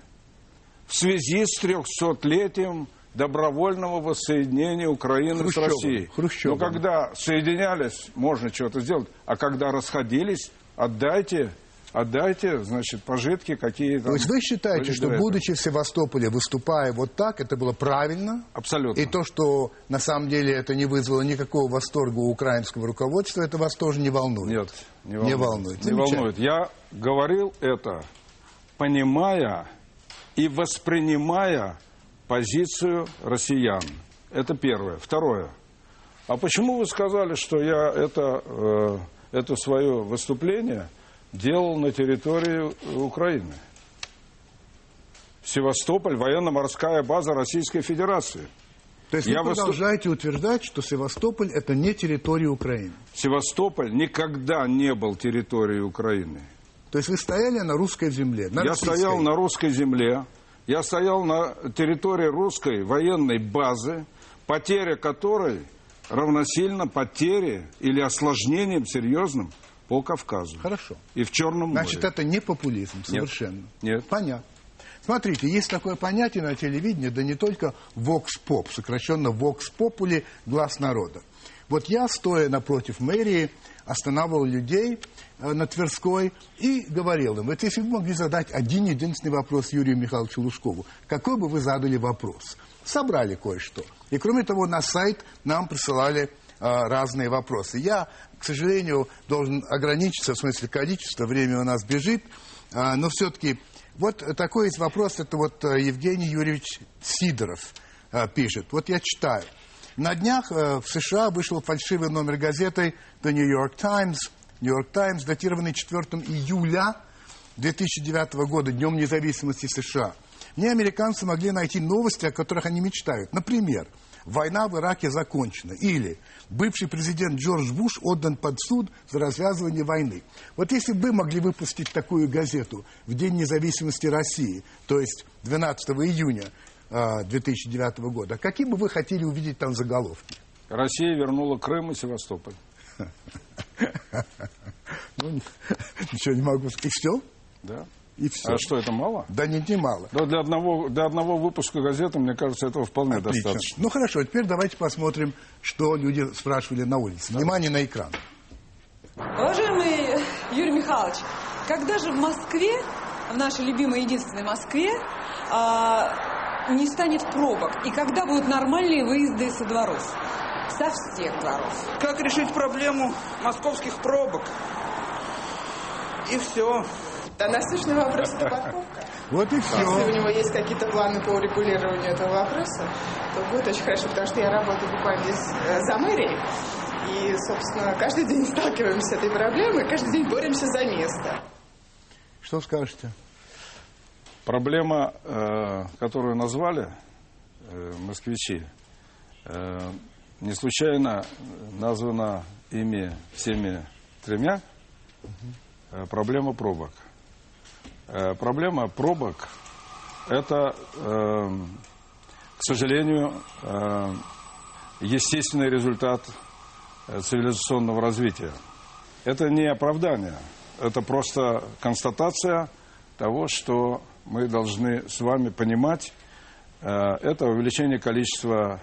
Speaker 2: в связи с 300-летием добровольного воссоединения Украины
Speaker 1: Хрущевым,
Speaker 2: с Россией.
Speaker 1: Хрущевым.
Speaker 2: Но когда соединялись, можно что-то сделать, а когда расходились, отдайте, отдайте, значит, пожитки какие там.
Speaker 1: То есть вы считаете, что будучи в Севастополе, выступая вот так, это было правильно?
Speaker 2: Абсолютно.
Speaker 1: И то, что на самом деле это не вызвало никакого восторга у украинского руководства, это вас тоже не волнует?
Speaker 2: Нет, не
Speaker 1: Не
Speaker 2: волнует.
Speaker 1: волнует.
Speaker 2: Не волнует. Я говорил это, понимая и воспринимая позицию россиян. Это первое. Второе. А почему вы сказали, что я это, э, это свое выступление делал на территории Украины? Севастополь, военно-морская база Российской Федерации.
Speaker 1: То есть
Speaker 2: Я
Speaker 1: вы
Speaker 2: выступ-
Speaker 1: продолжаете утверждать, что Севастополь это не территория Украины?
Speaker 2: Севастополь никогда не был территорией Украины.
Speaker 1: То есть вы стояли на русской земле? на
Speaker 2: Я стоял на русской земле, я стоял на территории русской военной базы, потеря которой равносильно потере или осложнением серьезным по Кавказу.
Speaker 1: Хорошо.
Speaker 2: И в Черном море.
Speaker 1: Значит, это не популизм совершенно.
Speaker 2: Нет.
Speaker 1: Понятно. Смотрите, есть такое понятие на телевидении, да не только vox pop, сокращенно vox populi, глаз народа. Вот я, стоя напротив мэрии, останавливал людей э, на Тверской и говорил им, вот если бы могли задать один единственный вопрос Юрию Михайловичу Лужкову, какой бы вы задали вопрос? Собрали кое-что. И кроме того, на сайт нам присылали э, разные вопросы. Я, к сожалению, должен ограничиться, в смысле количества, время у нас бежит, а, но все-таки вот такой есть вопрос, это вот э, Евгений Юрьевич Сидоров э, пишет. Вот я читаю. На днях э, в США вышел фальшивый номер газеты The New York Times, New York Times, датированный 4 июля 2009 года, Днем независимости США. В американцы могли найти новости, о которых они мечтают. Например, война в Ираке закончена. Или бывший президент Джордж Буш отдан под суд за развязывание войны. Вот если бы могли выпустить такую газету в День независимости России, то есть 12 июня 2009 года, какие бы вы хотели увидеть там заголовки?
Speaker 2: Россия вернула Крым и Севастополь.
Speaker 1: Ну, ничего не могу сказать. И все?
Speaker 2: Да.
Speaker 1: И все.
Speaker 2: А что, это мало?
Speaker 1: Да нет, не мало.
Speaker 2: Да, для одного, для одного выпуска газеты, мне кажется, этого вполне
Speaker 1: Отлично.
Speaker 2: достаточно.
Speaker 1: Ну хорошо, теперь давайте посмотрим, что люди спрашивали на улице. Внимание на экран.
Speaker 3: Уважаемый Юрий Михайлович, когда же в Москве, в нашей любимой единственной Москве, а, не станет пробок? И когда будут нормальные выезды со дворов? Со всех дворов.
Speaker 4: Как решить проблему московских пробок? И все.
Speaker 5: Да, насущный вопрос – это парковка.
Speaker 1: Вот и
Speaker 5: Если у
Speaker 1: все.
Speaker 5: него есть какие-то планы по урегулированию этого вопроса, то будет очень хорошо, потому что я работаю буквально здесь э, за мэрией. И, собственно, каждый день сталкиваемся с этой проблемой, каждый день боремся за место.
Speaker 1: Что скажете?
Speaker 2: Проблема, э, которую назвали э, москвичи, э, не случайно названа ими всеми тремя проблема пробок. Проблема пробок – это, э, к сожалению, э, естественный результат цивилизационного развития. Это не оправдание, это просто констатация того, что мы должны с вами понимать. Э, Это увеличение количества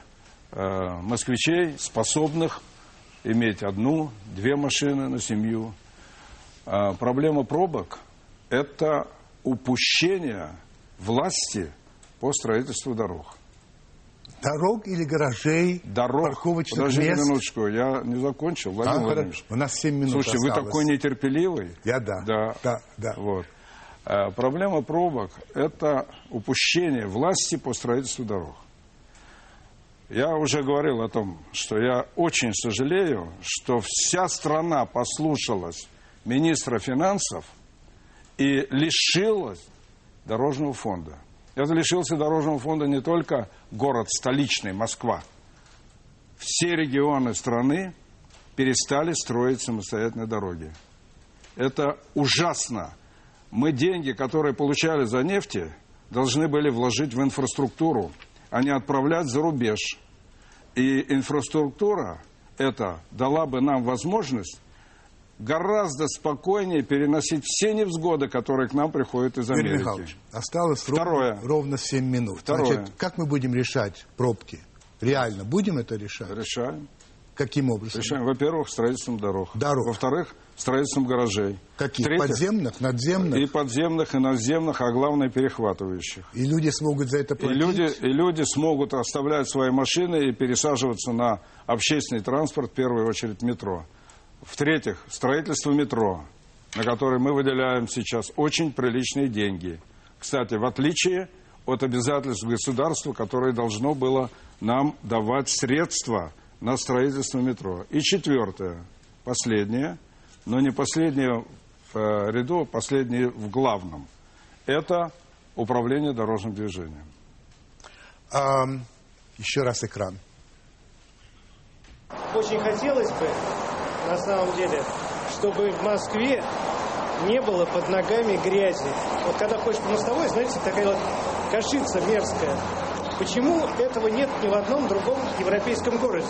Speaker 2: э, москвичей, способных иметь одну, две машины на семью. А Проблема пробок – это упущение власти по строительству дорог.
Speaker 1: Дорог или гаражей,
Speaker 2: Дорог.
Speaker 1: парковочных
Speaker 2: Подождите
Speaker 1: мест?
Speaker 2: минуточку, я не закончил,
Speaker 1: А,
Speaker 2: Владимир
Speaker 1: хорошо.
Speaker 2: Владимирович.
Speaker 1: У нас 7 минут
Speaker 2: Слушайте, вы
Speaker 1: осталось.
Speaker 2: такой нетерпеливый.
Speaker 1: Я да.
Speaker 2: Да.
Speaker 1: Да, да.
Speaker 2: Вот. Э, Проблема пробок – это упущение власти по строительству дорог. Я уже говорил о том, что я очень сожалею, что вся страна послушалась министра финансов и лишилась дорожного фонда. Это лишился дорожного фонда не только город столичный, Москва. Все регионы страны перестали строить самостоятельные дороги. Это ужасно. Мы деньги, которые получали за нефти, должны были вложить в инфраструктуру, а не отправлять за рубеж. И инфраструктура эта дала бы нам возможность гораздо спокойнее переносить все невзгоды, которые к нам приходят из
Speaker 1: Юрий
Speaker 2: Америки.
Speaker 1: Михайлович, осталось
Speaker 2: Второе.
Speaker 1: ровно, ровно 7 минут.
Speaker 2: Второе.
Speaker 1: Значит, как мы будем решать пробки? Реально, будем это решать?
Speaker 2: Решаем.
Speaker 1: Каким образом?
Speaker 2: Решаем. Во-первых, строительством дорог.
Speaker 1: Дорог.
Speaker 2: Во-вторых, строительством гаражей.
Speaker 1: Каких?
Speaker 2: В-третьих,
Speaker 1: Подземных, надземных?
Speaker 2: И подземных, и наземных, а главное, перехватывающих.
Speaker 1: И люди смогут за это
Speaker 2: И
Speaker 1: платить?
Speaker 2: люди, и люди смогут оставлять свои машины и пересаживаться на общественный транспорт, в первую очередь метро. В-третьих, строительство метро, на которое мы выделяем сейчас очень приличные деньги. Кстати, в отличие от обязательств государства, которое должно было нам давать средства на строительство метро. И четвертое, последнее, но не последнее в э, ряду, а последнее в главном. Это управление дорожным движением.
Speaker 1: Ам, еще раз экран.
Speaker 6: Очень хотелось бы, на самом деле, чтобы в Москве не было под ногами грязи. Вот когда ходишь по мостовой, знаете, такая вот кашица мерзкая. Почему этого нет ни в одном другом европейском городе,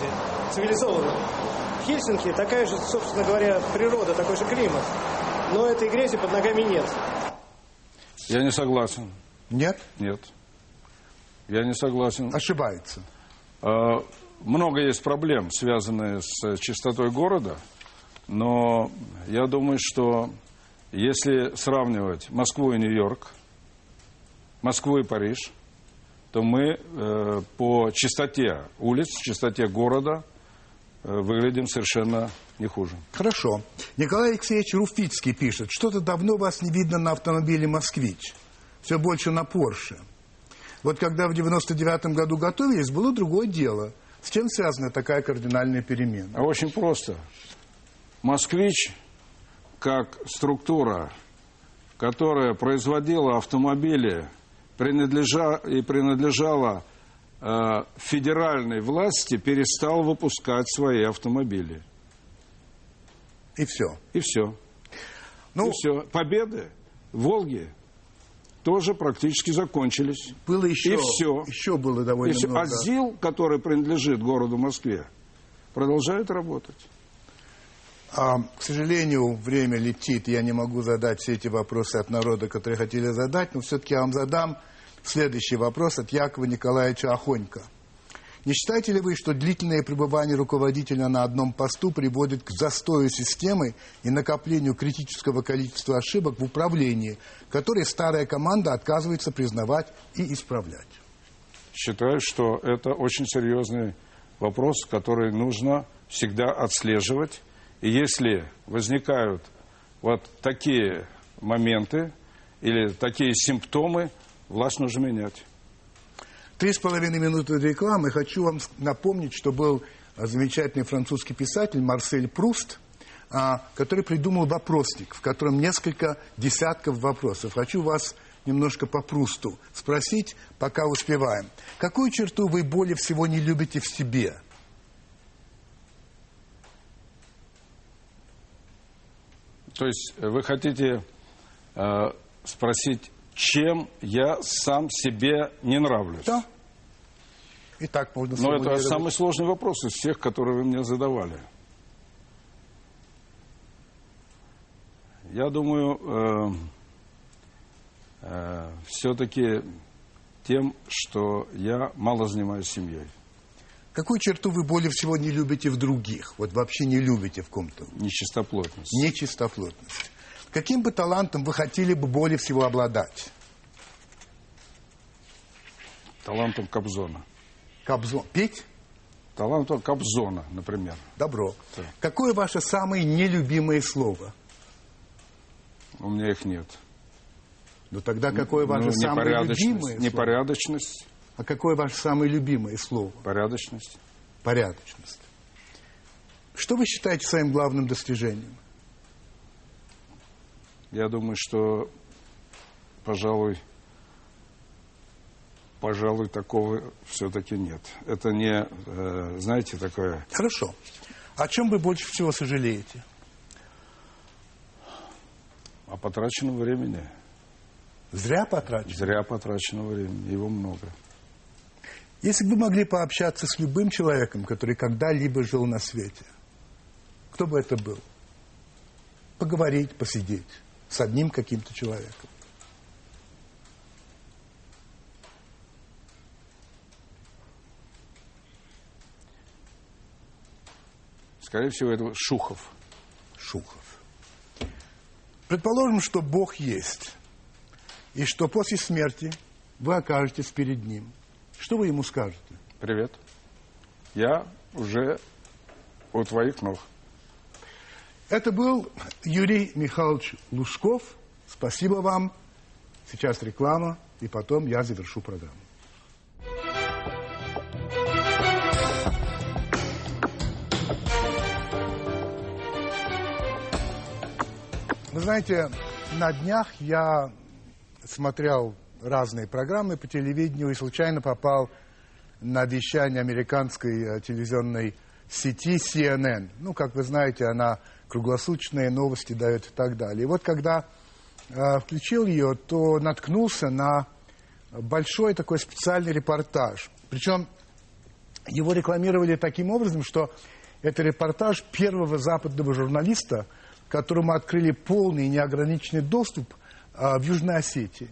Speaker 6: цивилизованном? В Хельсинки такая же, собственно говоря, природа, такой же климат. Но этой грязи под ногами нет.
Speaker 2: Я не согласен.
Speaker 1: Нет?
Speaker 2: Нет. Я не согласен.
Speaker 1: Ошибается.
Speaker 2: А, Много есть проблем, связанных с чистотой города, но я думаю, что если сравнивать Москву и Нью-Йорк, Москву и Париж, то мы э, по чистоте улиц, чистоте города э, выглядим совершенно не хуже.
Speaker 1: Хорошо. Николай Алексеевич Руфицкий пишет, что-то давно вас не видно на автомобиле «Москвич». Все больше на «Порше». Вот когда в 99 году готовились, было другое дело. С чем связана такая кардинальная перемена?
Speaker 2: А очень просто. Москвич, как структура, которая производила автомобили, принадлежа, и принадлежала э, федеральной власти перестал выпускать свои автомобили.
Speaker 1: И все.
Speaker 2: И все.
Speaker 1: Ну,
Speaker 2: И все. Победы Волги тоже практически закончились.
Speaker 1: было еще,
Speaker 2: И все.
Speaker 1: еще было довольно
Speaker 2: И все.
Speaker 1: много.
Speaker 2: А ЗИЛ, который принадлежит городу Москве, продолжает работать.
Speaker 1: А, к сожалению, время летит, я не могу задать все эти вопросы от народа, которые хотели задать, но все-таки я вам задам следующий вопрос от Якова Николаевича Охонько. Не считаете ли вы, что длительное пребывание руководителя на одном посту приводит к застою системы и накоплению критического количества ошибок в управлении, которые старая команда отказывается признавать и исправлять?
Speaker 2: Считаю, что это очень серьезный вопрос, который нужно всегда отслеживать. И если возникают вот такие моменты или такие симптомы, власть нужно менять.
Speaker 1: Три с половиной минуты рекламы. Хочу вам напомнить, что был а, замечательный французский писатель Марсель Пруст, а, который придумал вопросник, в котором несколько десятков вопросов. Хочу вас немножко по Прусту спросить, пока успеваем. Какую черту вы более всего не любите в себе?
Speaker 2: То есть э, вы хотите э, спросить, чем я сам себе не нравлюсь?
Speaker 1: Да. И так можно
Speaker 2: Но это самый сложный вопрос из всех, которые вы мне задавали. Я думаю, э, все-таки тем, что я мало занимаюсь семьей.
Speaker 1: Какую черту вы более всего не любите в других? Вот вообще не любите в ком-то?
Speaker 2: Нечистоплотность.
Speaker 1: Нечистоплотность. Каким бы талантом вы хотели бы более всего обладать?
Speaker 2: Талантом Кобзона.
Speaker 1: Кобзон. Петь?
Speaker 2: Талантом Кобзона, например.
Speaker 1: Добро.
Speaker 2: Да.
Speaker 1: Какое ваше самое нелюбимое слово?
Speaker 2: У меня их нет.
Speaker 1: Ну тогда какое ваше
Speaker 2: Ну,
Speaker 1: самое любимое слово?
Speaker 2: Непорядочность.
Speaker 1: А какое ваше самое любимое слово?
Speaker 2: Порядочность.
Speaker 1: Порядочность. Что вы считаете своим главным достижением?
Speaker 2: Я думаю, что, пожалуй, пожалуй, такого все-таки нет. Это не, э, знаете, такое...
Speaker 1: Хорошо. О чем вы больше всего сожалеете?
Speaker 2: О потраченном времени.
Speaker 1: Зря потрачено.
Speaker 2: Зря потраченного времени. Его много.
Speaker 1: Если бы вы могли пообщаться с любым человеком, который когда-либо жил на свете, кто бы это был? Поговорить, посидеть с одним каким-то человеком.
Speaker 2: Скорее всего, это Шухов.
Speaker 1: Шухов. Предположим, что Бог есть, и что после смерти вы окажетесь перед Ним. Что вы Ему скажете?
Speaker 2: Привет. Я уже у твоих ног.
Speaker 1: Это был Юрий Михайлович Лужков. Спасибо вам. Сейчас реклама, и потом я завершу программу. Вы знаете, на днях я смотрел разные программы по телевидению и случайно попал на вещание американской э, телевизионной сети CNN. Ну, как вы знаете, она круглосуточные новости дает и так далее. И вот когда э, включил ее, то наткнулся на большой такой специальный репортаж. Причем его рекламировали таким образом, что это репортаж первого западного журналиста, которому открыли полный и неограниченный доступ а, в Южной Осетии.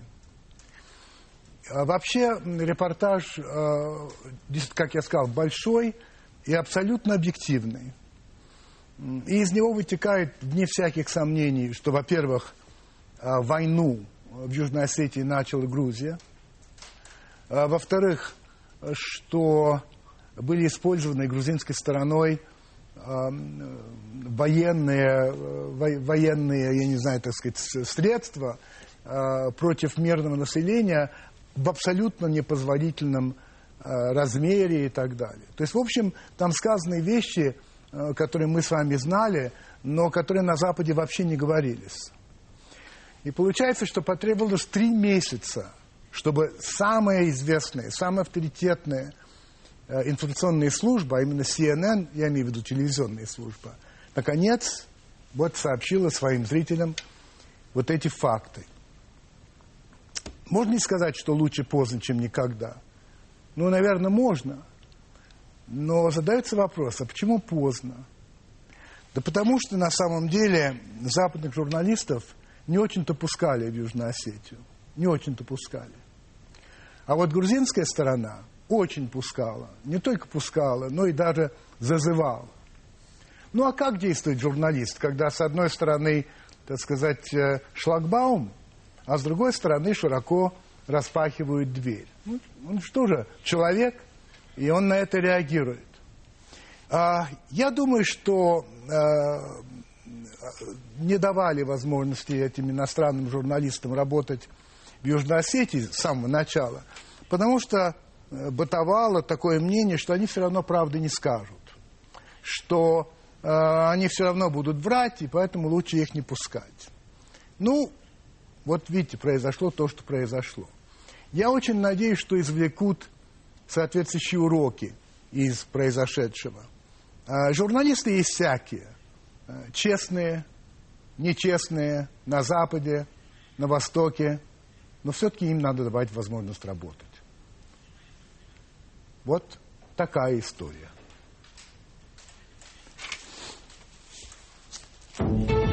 Speaker 1: А, вообще репортаж, дес- как я сказал, большой и абсолютно объективный. И из него вытекает, вне всяких сомнений, что, во-первых, а, войну в Южной Осетии начала Грузия. А, Во-вторых, что были использованы грузинской стороной военные, э, во- военные, я не знаю, так сказать, средства против мирного населения в абсолютно непозволительном а, размере и так далее. То есть, в общем, там сказаны вещи, а, которые мы с вами знали, но которые на Западе вообще не говорились. И получается, что потребовалось три месяца, чтобы самая известная, самая авторитетная э, информационная служба, а именно CNN, я имею в виду телевизионная служба, наконец вот сообщила своим зрителям вот эти факты. Можно ли сказать, что лучше поздно, чем никогда? Ну, наверное, можно. Но задается вопрос, а почему поздно? Да потому что на самом деле западных журналистов не очень-то пускали в Южную Осетию. Не очень-то пускали. А вот грузинская сторона очень пускала. Не только пускала, но и даже зазывала. Ну а как действует журналист, когда с одной стороны, так сказать, э, шлагбаум, а с другой стороны широко распахивают дверь? Ну, он что же, человек, и он на это реагирует. А, я думаю, что а, не давали возможности этим иностранным журналистам работать в Южной Осетии с самого начала, потому что э, бытовало такое мнение, что они все равно правды не скажут, что э, они все равно будут врать, и поэтому лучше их не пускать. Ну, вот видите, произошло то, что произошло. Я очень надеюсь, что извлекут соответствующие уроки из произошедшего. А, журналисты есть всякие. А, честные, нечестные, на Западе, на Востоке. Но все-таки им надо давать возможность работать. Вот такая история. Thank you.